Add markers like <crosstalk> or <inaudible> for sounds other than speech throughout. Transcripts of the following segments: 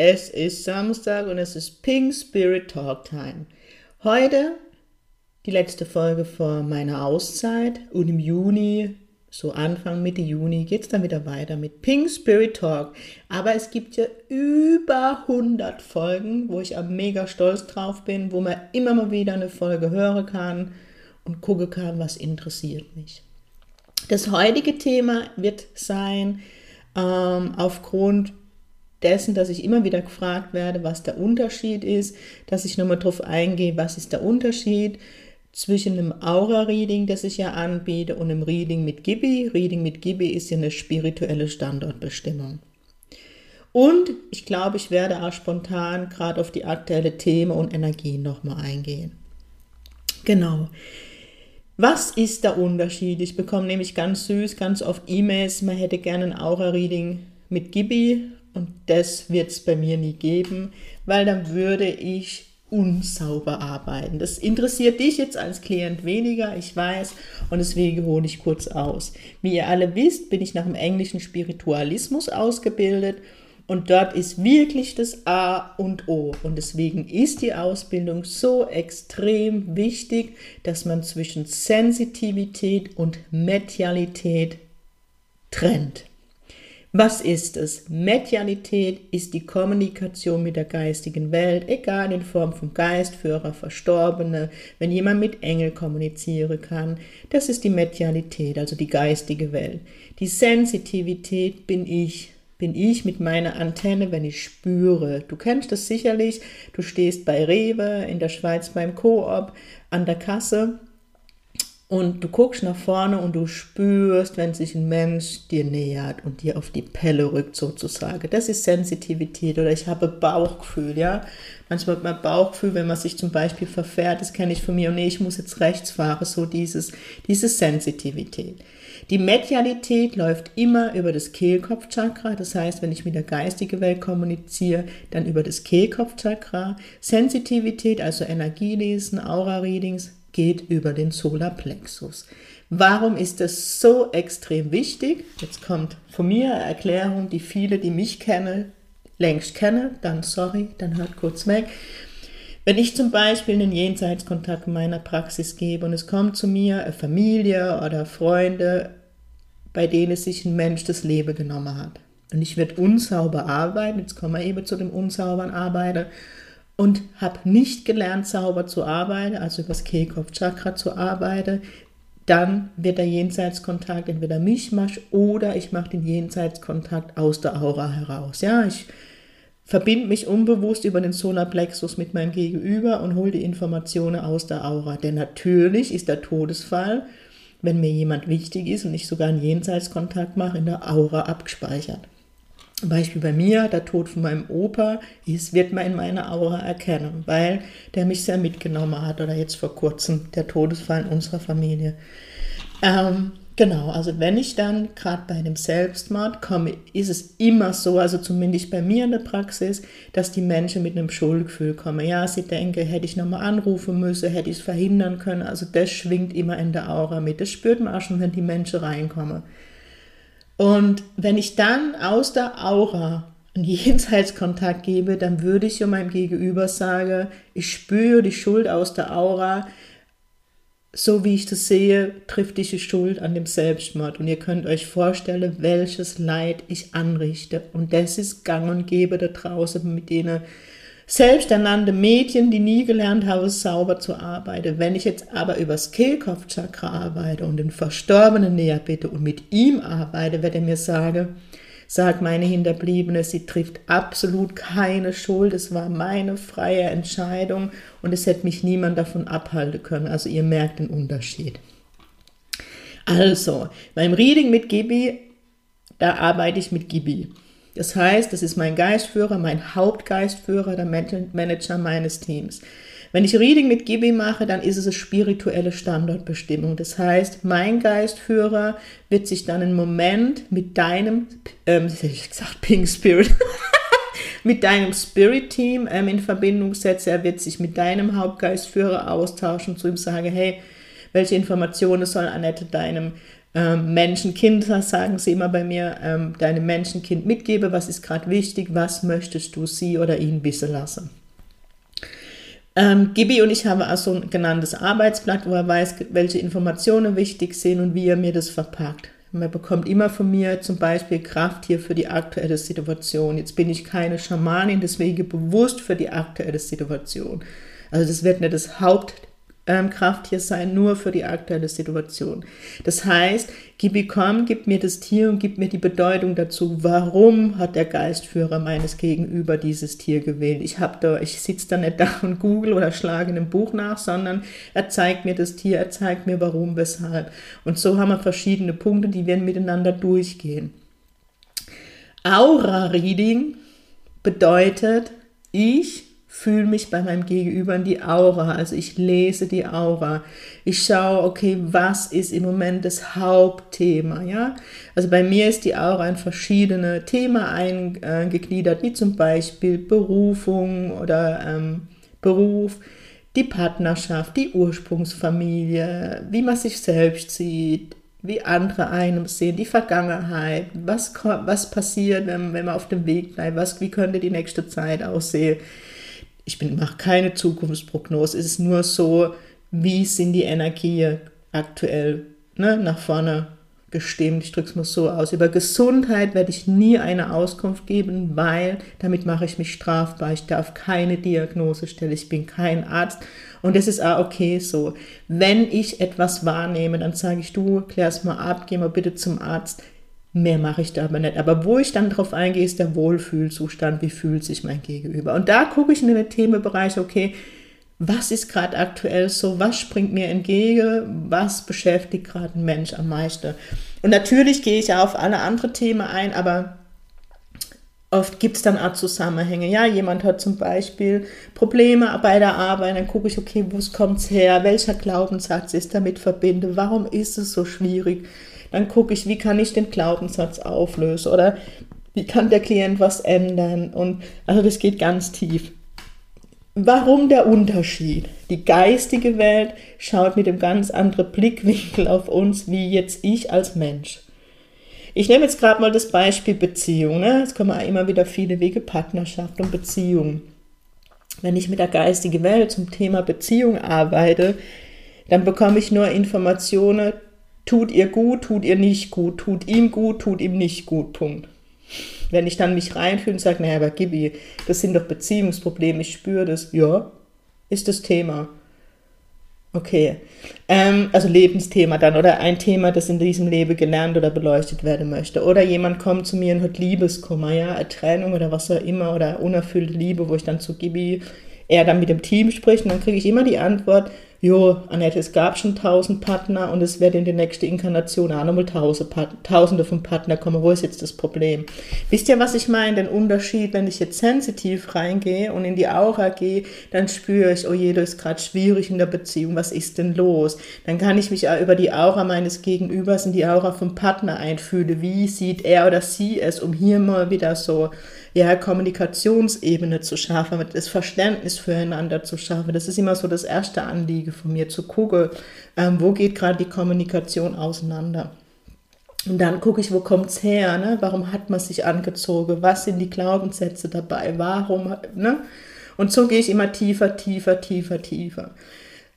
es ist Samstag und es ist Pink Spirit Talk Time. Heute die letzte Folge vor meiner Auszeit und im Juni, so Anfang, Mitte Juni, geht es dann wieder weiter mit Pink Spirit Talk. Aber es gibt ja über 100 Folgen, wo ich am mega stolz drauf bin, wo man immer mal wieder eine Folge hören kann und gucken kann, was interessiert mich. Das heutige Thema wird sein, ähm, aufgrund dessen, dass ich immer wieder gefragt werde, was der Unterschied ist, dass ich nochmal drauf eingehe, was ist der Unterschied zwischen einem Aura-Reading, das ich ja anbiete, und einem Reading mit Gibi. Reading mit Gibi ist ja eine spirituelle Standortbestimmung. Und ich glaube, ich werde auch spontan gerade auf die aktuelle Themen und Energien nochmal eingehen. Genau. Was ist der Unterschied? Ich bekomme nämlich ganz süß, ganz oft E-Mails, man hätte gerne ein Aura-Reading mit Gibi und das wird es bei mir nie geben, weil dann würde ich unsauber arbeiten. Das interessiert dich jetzt als Klient weniger, ich weiß, und deswegen hole ich kurz aus. Wie ihr alle wisst, bin ich nach dem englischen Spiritualismus ausgebildet und dort ist wirklich das A und O. Und deswegen ist die Ausbildung so extrem wichtig, dass man zwischen Sensitivität und Medialität trennt. Was ist es? Medialität ist die Kommunikation mit der geistigen Welt, egal in Form von Geistführer, Verstorbene, wenn jemand mit Engel kommunizieren kann. Das ist die Medialität, also die geistige Welt. Die Sensitivität bin ich, bin ich mit meiner Antenne, wenn ich spüre. Du kennst das sicherlich. Du stehst bei Rewe in der Schweiz beim Koop an der Kasse und du guckst nach vorne und du spürst, wenn sich ein Mensch dir nähert und dir auf die Pelle rückt sozusagen. Das ist Sensitivität oder ich habe Bauchgefühl, ja. Manchmal hat man Bauchgefühl, wenn man sich zum Beispiel verfährt, das kenne ich von mir, und nee, ich muss jetzt rechts fahren, so dieses, diese Sensitivität. Die Medialität läuft immer über das Kehlkopfchakra, das heißt, wenn ich mit der geistigen Welt kommuniziere, dann über das Kehlkopfchakra. Sensitivität, also Energielesen, Aura-Readings, geht über den Solarplexus. Warum ist das so extrem wichtig? Jetzt kommt von mir eine Erklärung, die viele, die mich kennen, längst kennen. Dann sorry, dann hört kurz weg. Wenn ich zum Beispiel einen Jenseitskontakt in meiner Praxis gebe und es kommt zu mir eine Familie oder Freunde, bei denen sich ein Mensch das Leben genommen hat. Und ich werde unsauber arbeiten, jetzt kommen wir eben zu dem unsauberen Arbeiter, und habe nicht gelernt, sauber zu arbeiten, also über das Kehlkopf-Chakra zu arbeiten, dann wird der Jenseitskontakt entweder Mischmasch oder ich mache den Jenseitskontakt aus der Aura heraus. Ja, ich verbinde mich unbewusst über den Solarplexus mit meinem Gegenüber und hole die Informationen aus der Aura. Denn natürlich ist der Todesfall, wenn mir jemand wichtig ist und ich sogar einen Jenseitskontakt mache, in der Aura abgespeichert. Beispiel bei mir, der Tod von meinem Opa, ist, wird man in meiner Aura erkennen, weil der mich sehr mitgenommen hat oder jetzt vor kurzem der Todesfall in unserer Familie. Ähm, genau, also wenn ich dann gerade bei einem Selbstmord komme, ist es immer so, also zumindest bei mir in der Praxis, dass die Menschen mit einem Schuldgefühl kommen. Ja, sie denken, hätte ich nochmal anrufen müssen, hätte ich es verhindern können. Also das schwingt immer in der Aura mit. Das spürt man auch schon, wenn die Menschen reinkommen. Und wenn ich dann aus der Aura einen <laughs> Jenseitskontakt gebe, dann würde ich ja meinem Gegenüber sagen, ich spüre die Schuld aus der Aura, so wie ich das sehe, trifft diese Schuld an dem Selbstmord. Und ihr könnt euch vorstellen, welches Leid ich anrichte. Und das ist gang und gäbe da draußen mit denen selbsternannte Mädchen, die nie gelernt haben, sauber zu arbeiten. Wenn ich jetzt aber übers Kehlkopfchakra arbeite und den Verstorbenen näher bitte und mit ihm arbeite, wird er mir sagen, sagt meine Hinterbliebene, sie trifft absolut keine Schuld, es war meine freie Entscheidung und es hätte mich niemand davon abhalten können. Also ihr merkt den Unterschied. Also, beim Reading mit Gibi, da arbeite ich mit Gibi. Das heißt, das ist mein Geistführer, mein Hauptgeistführer, der Manager meines Teams. Wenn ich Reading mit Gibi mache, dann ist es eine spirituelle Standortbestimmung. Das heißt, mein Geistführer wird sich dann einen Moment mit deinem, ähm, ich gesagt, Pink Spirit, <laughs> mit deinem Spirit-Team ähm, in Verbindung setzen. Er wird sich mit deinem Hauptgeistführer austauschen, zu ihm sagen, hey, welche Informationen soll Annette deinem ähm, Menschenkind, sagen sie immer bei mir, ähm, deinem Menschenkind mitgebe, was ist gerade wichtig, was möchtest du sie oder ihn wissen lassen. Ähm, Gibi und ich haben also ein genanntes Arbeitsblatt, wo er weiß, welche Informationen wichtig sind und wie er mir das verpackt. Man bekommt immer von mir zum Beispiel Kraft hier für die aktuelle Situation. Jetzt bin ich keine Schamanin, deswegen bewusst für die aktuelle Situation. Also das wird nicht das Haupt ähm, Kraft hier sein, nur für die aktuelle Situation. Das heißt, Gibicom gibt mir das Tier und gibt mir die Bedeutung dazu, warum hat der Geistführer meines Gegenüber dieses Tier gewählt. Ich habe da, ich sitze da nicht da und google oder schlage in einem Buch nach, sondern er zeigt mir das Tier, er zeigt mir warum, weshalb. Und so haben wir verschiedene Punkte, die wir miteinander durchgehen. Aura-Reading bedeutet, ich fühle mich bei meinem Gegenüber in die Aura, also ich lese die Aura. Ich schaue, okay, was ist im Moment das Hauptthema, ja? Also bei mir ist die Aura in verschiedene Themen eingegliedert, wie zum Beispiel Berufung oder ähm, Beruf, die Partnerschaft, die Ursprungsfamilie, wie man sich selbst sieht, wie andere einem sehen, die Vergangenheit, was, was passiert, wenn, wenn man auf dem Weg bleibt, was, wie könnte die nächste Zeit aussehen ich mache keine Zukunftsprognose, es ist nur so, wie sind die Energien aktuell ne, nach vorne gestimmt. Ich drücke es mal so aus. Über Gesundheit werde ich nie eine Auskunft geben, weil damit mache ich mich strafbar. Ich darf keine Diagnose stellen. Ich bin kein Arzt. Und das ist auch okay so. Wenn ich etwas wahrnehme, dann sage ich, du, klär es mal ab, geh mal bitte zum Arzt. Mehr mache ich da aber nicht. Aber wo ich dann drauf eingehe, ist der Wohlfühlzustand. Wie fühlt sich mein Gegenüber? Und da gucke ich in den Themenbereich, okay, was ist gerade aktuell so? Was springt mir entgegen? Was beschäftigt gerade ein Mensch am meisten? Und natürlich gehe ich auf alle anderen Themen ein, aber oft gibt es dann auch Zusammenhänge. Ja, jemand hat zum Beispiel Probleme bei der Arbeit, dann gucke ich, okay, wo kommt es her? Welcher Glaubenssatz ist damit verbunden? Warum ist es so schwierig? Dann gucke ich, wie kann ich den Glaubenssatz auflösen oder wie kann der Klient was ändern? Und also das geht ganz tief. Warum der Unterschied? Die geistige Welt schaut mit einem ganz anderen Blickwinkel auf uns, wie jetzt ich als Mensch. Ich nehme jetzt gerade mal das Beispiel Beziehung. Ne? Jetzt kommen immer wieder viele Wege Partnerschaft und Beziehung. Wenn ich mit der geistigen Welt zum Thema Beziehung arbeite, dann bekomme ich nur Informationen, tut ihr gut, tut ihr nicht gut, tut ihm gut, tut ihm nicht gut, Punkt. Wenn ich dann mich reinfühle und sage, naja, aber Gibi, das sind doch Beziehungsprobleme, ich spüre das, ja, ist das Thema. Okay, ähm, also Lebensthema dann oder ein Thema, das in diesem Leben gelernt oder beleuchtet werden möchte. Oder jemand kommt zu mir und hat Liebeskummer, ja, Trennung oder was auch immer oder unerfüllte Liebe, wo ich dann zu Gibi, er dann mit dem Team spricht und dann kriege ich immer die Antwort, jo, Annette, es gab schon tausend Partner und es werden in der nächsten Inkarnation auch nochmal tausende von Partnern kommen. Wo ist jetzt das Problem? Wisst ihr, was ich meine? Den Unterschied, wenn ich jetzt sensitiv reingehe und in die Aura gehe, dann spüre ich, oh je, das ist gerade schwierig in der Beziehung, was ist denn los? Dann kann ich mich auch über die Aura meines Gegenübers in die Aura vom Partner einfühlen. Wie sieht er oder sie es, um hier mal wieder so ja, Kommunikationsebene zu schaffen, das Verständnis füreinander zu schaffen. Das ist immer so das erste Anliegen von mir, zu gucken, ähm, wo geht gerade die Kommunikation auseinander. Und dann gucke ich, wo kommt es her, ne? warum hat man sich angezogen, was sind die Glaubenssätze dabei, warum, ne? Und so gehe ich immer tiefer, tiefer, tiefer, tiefer.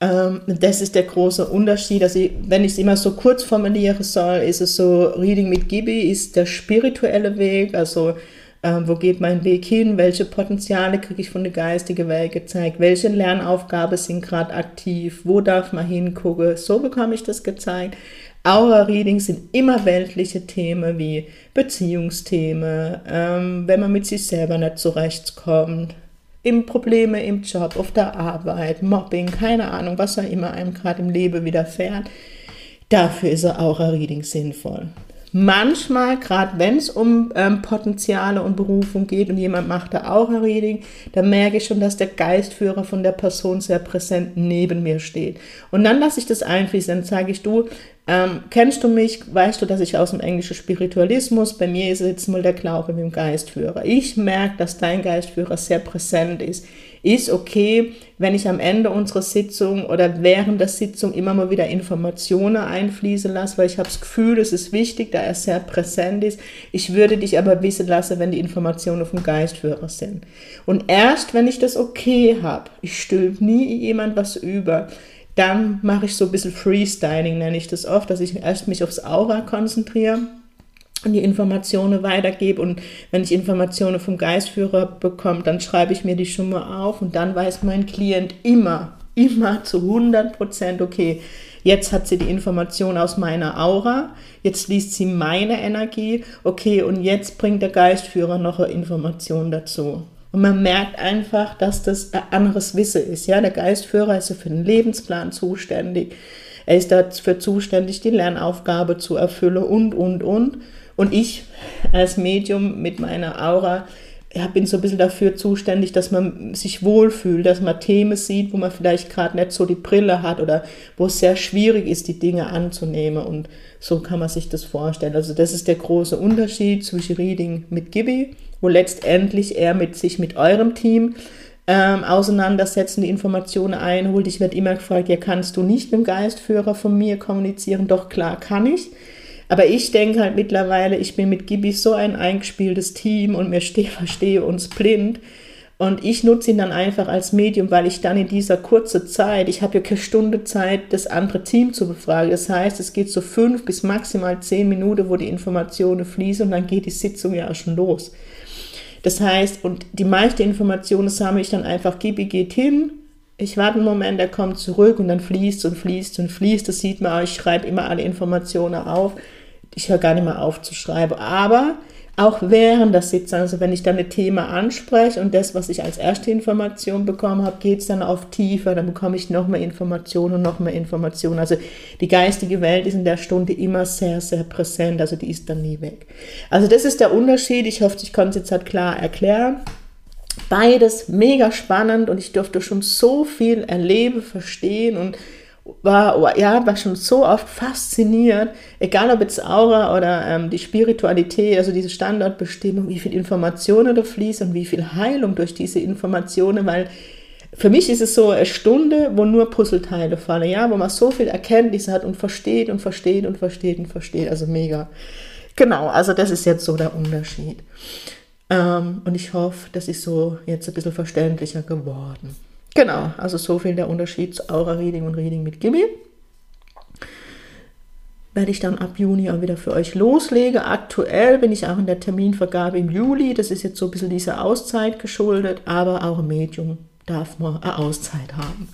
Ähm, das ist der große Unterschied. Also wenn ich es immer so kurz formuliere soll, ist es so, Reading mit Gibi ist der spirituelle Weg, also ähm, wo geht mein Weg hin, welche Potenziale kriege ich von der geistigen Welt gezeigt, welche Lernaufgaben sind gerade aktiv, wo darf man hingucken, so bekomme ich das gezeigt. Aura-Readings sind immer weltliche Themen wie Beziehungsthemen, ähm, wenn man mit sich selber nicht zurechtkommt, im Probleme im Job, auf der Arbeit, Mobbing, keine Ahnung, was auch immer einem gerade im Leben widerfährt. Dafür ist Aura-Reading sinnvoll. Manchmal, gerade wenn es um ähm, Potenziale und Berufung geht und jemand macht da auch ein Reading, dann merke ich schon, dass der Geistführer von der Person sehr präsent neben mir steht. Und dann lasse ich das einfließen, dann sage ich, du, ähm, kennst du mich, weißt du, dass ich aus dem englischen Spiritualismus, bei mir ist jetzt mal der Glaube mit dem Geistführer. Ich merke, dass dein Geistführer sehr präsent ist ist okay, wenn ich am Ende unserer Sitzung oder während der Sitzung immer mal wieder Informationen einfließen lasse, weil ich habe das Gefühl, es ist wichtig, da er sehr präsent ist. Ich würde dich aber wissen lassen, wenn die Informationen vom Geistführer sind. Und erst, wenn ich das okay habe, ich stülpe nie jemand was über, dann mache ich so ein bisschen Freestyling, nenne ich das oft, dass ich erst mich aufs Aura konzentriere die Informationen weitergebe. Und wenn ich Informationen vom Geistführer bekomme, dann schreibe ich mir die schon mal auf und dann weiß mein Klient immer, immer zu 100 Prozent, okay, jetzt hat sie die Information aus meiner Aura, jetzt liest sie meine Energie, okay, und jetzt bringt der Geistführer noch eine Information dazu. Und man merkt einfach, dass das ein anderes Wissen ist. Ja, der Geistführer ist ja für den Lebensplan zuständig. Er ist dafür zuständig, die Lernaufgabe zu erfüllen und, und, und. Und ich als Medium mit meiner Aura ja, bin so ein bisschen dafür zuständig, dass man sich wohlfühlt, dass man Themen sieht, wo man vielleicht gerade nicht so die Brille hat oder wo es sehr schwierig ist, die Dinge anzunehmen. Und so kann man sich das vorstellen. Also das ist der große Unterschied zwischen Reading mit Gibi, wo letztendlich er mit sich mit eurem Team ähm, auseinandersetzen, die Informationen einholt. Ich werde immer gefragt, ja, kannst du nicht mit dem Geistführer von mir kommunizieren? Doch klar kann ich. Aber ich denke halt mittlerweile, ich bin mit Gibi so ein eingespieltes Team und mir stehe, verstehe uns blind. Und ich nutze ihn dann einfach als Medium, weil ich dann in dieser kurzen Zeit, ich habe ja keine Stunde Zeit, das andere Team zu befragen. Das heißt, es geht so fünf bis maximal zehn Minuten, wo die Informationen fließen und dann geht die Sitzung ja auch schon los. Das heißt, und die meisten Informationen sammle ich dann einfach, Gibi geht hin, ich warte einen Moment, er kommt zurück und dann fließt und fließt und fließt. Das sieht man auch, ich schreibe immer alle Informationen auf. Ich höre gar nicht mehr auf zu schreiben. Aber auch während der Sitzung, also wenn ich dann ein Thema anspreche und das, was ich als erste Information bekommen habe, geht es dann auf tiefer, dann bekomme ich noch mehr Informationen und noch mehr Informationen. Also die geistige Welt ist in der Stunde immer sehr, sehr präsent, also die ist dann nie weg. Also das ist der Unterschied. Ich hoffe, ich konnte es jetzt halt klar erklären. Beides mega spannend und ich durfte schon so viel erleben, verstehen und war, ja, war schon so oft fasziniert, egal ob jetzt Aura oder ähm, die Spiritualität, also diese Standortbestimmung, wie viel Informationen da fließen und wie viel Heilung durch diese Informationen, weil für mich ist es so eine Stunde, wo nur Puzzleteile fallen, ja, wo man so viel Erkenntnisse hat und versteht und versteht und versteht und versteht, also mega. Genau, also das ist jetzt so der Unterschied. Ähm, und ich hoffe, das ist so jetzt ein bisschen verständlicher geworden. Genau, also so viel der Unterschied zu Aura-Reading und Reading mit Gibi. Werde ich dann ab Juni auch wieder für euch loslegen. Aktuell bin ich auch in der Terminvergabe im Juli. Das ist jetzt so ein bisschen dieser Auszeit geschuldet, aber auch ein Medium darf man eine Auszeit haben.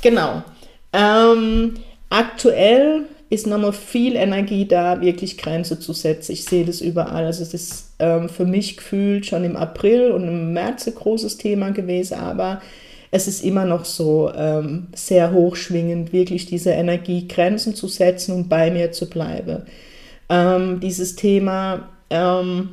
Genau. Ähm, aktuell ist nochmal viel Energie da, wirklich Grenze zu setzen. Ich sehe das überall. Also es ist ähm, für mich gefühlt schon im April und im März ein großes Thema gewesen, aber es ist immer noch so ähm, sehr hochschwingend, wirklich diese Energie Grenzen zu setzen und bei mir zu bleiben. Ähm, dieses Thema ähm,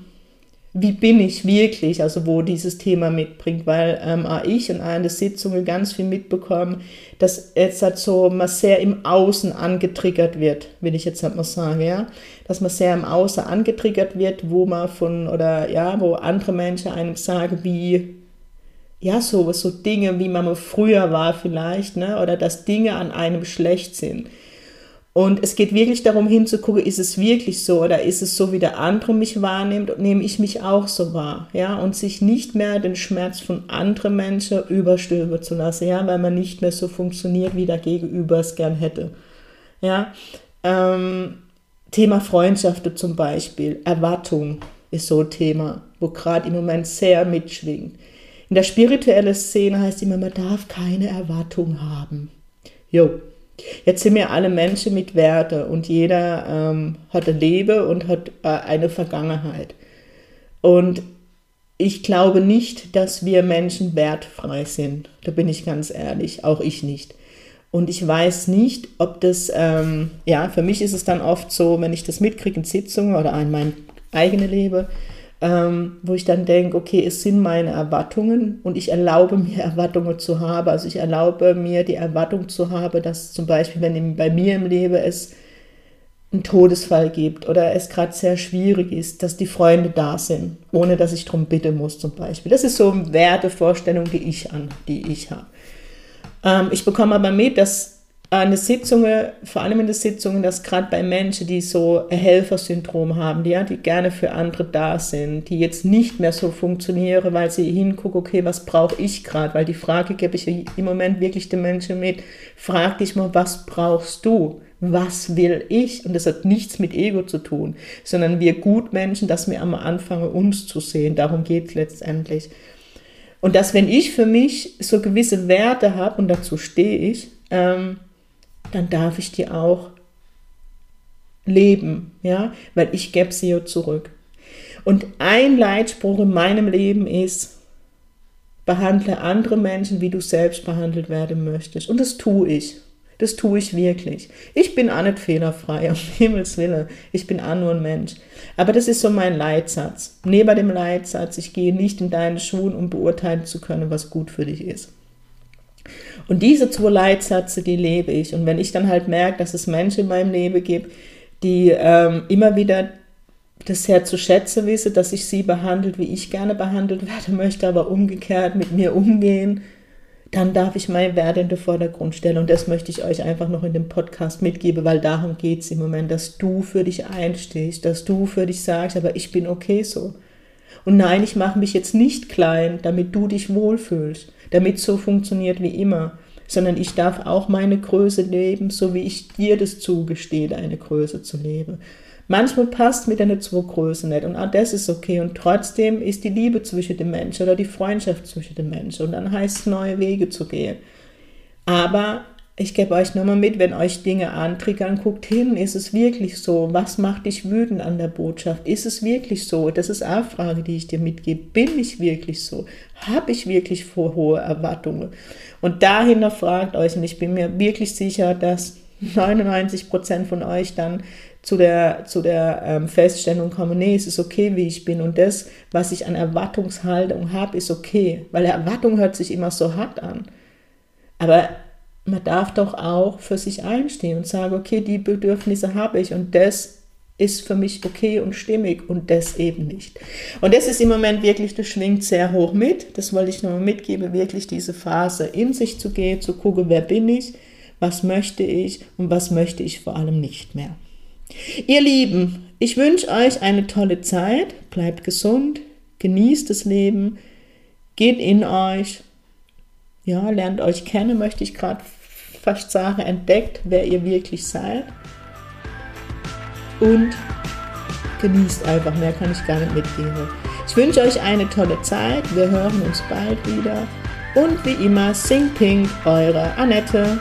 wie bin ich wirklich, also wo dieses Thema mitbringt, weil ähm, auch ich in einer der Sitzungen ganz viel mitbekommen, dass jetzt halt so man sehr im Außen angetriggert wird, will ich jetzt halt mal sagen, ja, dass man sehr im Außen angetriggert wird, wo man von oder ja, wo andere Menschen einem sagen, wie ja, so, so Dinge, wie man früher war vielleicht, ne, oder dass Dinge an einem schlecht sind. Und es geht wirklich darum hinzugucken, ist es wirklich so oder ist es so, wie der andere mich wahrnimmt und nehme ich mich auch so wahr, ja, und sich nicht mehr den Schmerz von anderen Menschen überstülpen zu lassen, ja, weil man nicht mehr so funktioniert, wie der Gegenüber es gern hätte, ja. Ähm, Thema Freundschaften zum Beispiel, Erwartung ist so ein Thema, wo gerade im Moment sehr mitschwingt. In der spirituellen Szene heißt immer, man darf keine Erwartung haben. Jo, Jetzt sind wir alle Menschen mit Werte und jeder ähm, hat ein Leben und hat äh, eine Vergangenheit. Und ich glaube nicht, dass wir Menschen wertfrei sind. Da bin ich ganz ehrlich, auch ich nicht. Und ich weiß nicht, ob das, ähm, ja, für mich ist es dann oft so, wenn ich das mitkriege in Sitzungen oder in mein eigenes Leben, ähm, wo ich dann denke, okay, es sind meine Erwartungen und ich erlaube mir <laughs> Erwartungen zu haben. Also ich erlaube mir die Erwartung zu haben, dass zum Beispiel, wenn bei mir im Leben es einen Todesfall gibt oder es gerade sehr schwierig ist, dass die Freunde da sind, ohne dass ich darum bitten muss zum Beispiel. Das ist so eine Wertevorstellung, die ich an, die ich habe. Ähm, ich bekomme aber mit, dass an den Sitzungen, vor allem in den Sitzungen, dass gerade bei Menschen, die so ein Helfersyndrom haben, die, ja, die gerne für andere da sind, die jetzt nicht mehr so funktionieren, weil sie hingucken, okay, was brauche ich gerade? Weil die Frage gebe ich im Moment wirklich den Menschen mit, frag dich mal, was brauchst du? Was will ich? Und das hat nichts mit Ego zu tun, sondern wir Gutmenschen, dass wir einmal anfangen, uns zu sehen. Darum geht es letztendlich. Und dass, wenn ich für mich so gewisse Werte habe, und dazu stehe ich, ähm, dann darf ich die auch leben, ja, weil ich gebe sie ja zurück. Und ein Leitspruch in meinem Leben ist, behandle andere Menschen, wie du selbst behandelt werden möchtest. Und das tue ich. Das tue ich wirklich. Ich bin auch nicht fehlerfrei, um <laughs> Himmels Willen. Ich bin auch nur ein Mensch. Aber das ist so mein Leitsatz. Neben dem Leitsatz, ich gehe nicht in deine Schuhe, um beurteilen zu können, was gut für dich ist. Und diese zwei Leitsätze, die lebe ich. Und wenn ich dann halt merke, dass es Menschen in meinem Leben gibt, die ähm, immer wieder das sehr zu schätzen wissen, dass ich sie behandelt, wie ich gerne behandelt werden möchte, aber umgekehrt mit mir umgehen, dann darf ich meine Werte in den Vordergrund stellen. Und das möchte ich euch einfach noch in dem Podcast mitgeben, weil darum geht es im Moment, dass du für dich einstehst, dass du für dich sagst, aber ich bin okay so. Und nein, ich mache mich jetzt nicht klein, damit du dich wohlfühlst, damit so funktioniert wie immer, sondern ich darf auch meine Größe leben, so wie ich dir das zugestehe, deine Größe zu leben. Manchmal passt mit einer zwei Größe nicht und auch das ist okay und trotzdem ist die Liebe zwischen den Menschen oder die Freundschaft zwischen den Menschen und dann heißt es neue Wege zu gehen. Aber ich gebe euch nochmal mit, wenn euch Dinge antriggern, guckt hin, ist es wirklich so? Was macht dich wütend an der Botschaft? Ist es wirklich so? Das ist eine Frage, die ich dir mitgebe. Bin ich wirklich so? Habe ich wirklich vor hohe Erwartungen? Und dahinter fragt euch, und ich bin mir wirklich sicher, dass 99 Prozent von euch dann zu der, zu der ähm, Feststellung kommen, nee, es ist okay, wie ich bin und das, was ich an Erwartungshaltung habe, ist okay, weil Erwartung hört sich immer so hart an. Aber man darf doch auch für sich einstehen und sagen, okay, die Bedürfnisse habe ich und das ist für mich okay und stimmig und das eben nicht. Und das ist im Moment wirklich, das schwingt sehr hoch mit. Das wollte ich nochmal mitgeben, wirklich diese Phase in sich zu gehen, zu gucken, wer bin ich, was möchte ich und was möchte ich vor allem nicht mehr. Ihr Lieben, ich wünsche euch eine tolle Zeit, bleibt gesund, genießt das Leben, geht in euch, ja, lernt euch kennen, möchte ich gerade fast sagen, entdeckt, wer ihr wirklich seid. Und genießt einfach, mehr kann ich gar nicht mitgeben. Ich wünsche euch eine tolle Zeit, wir hören uns bald wieder. Und wie immer, sing pink, eure Annette.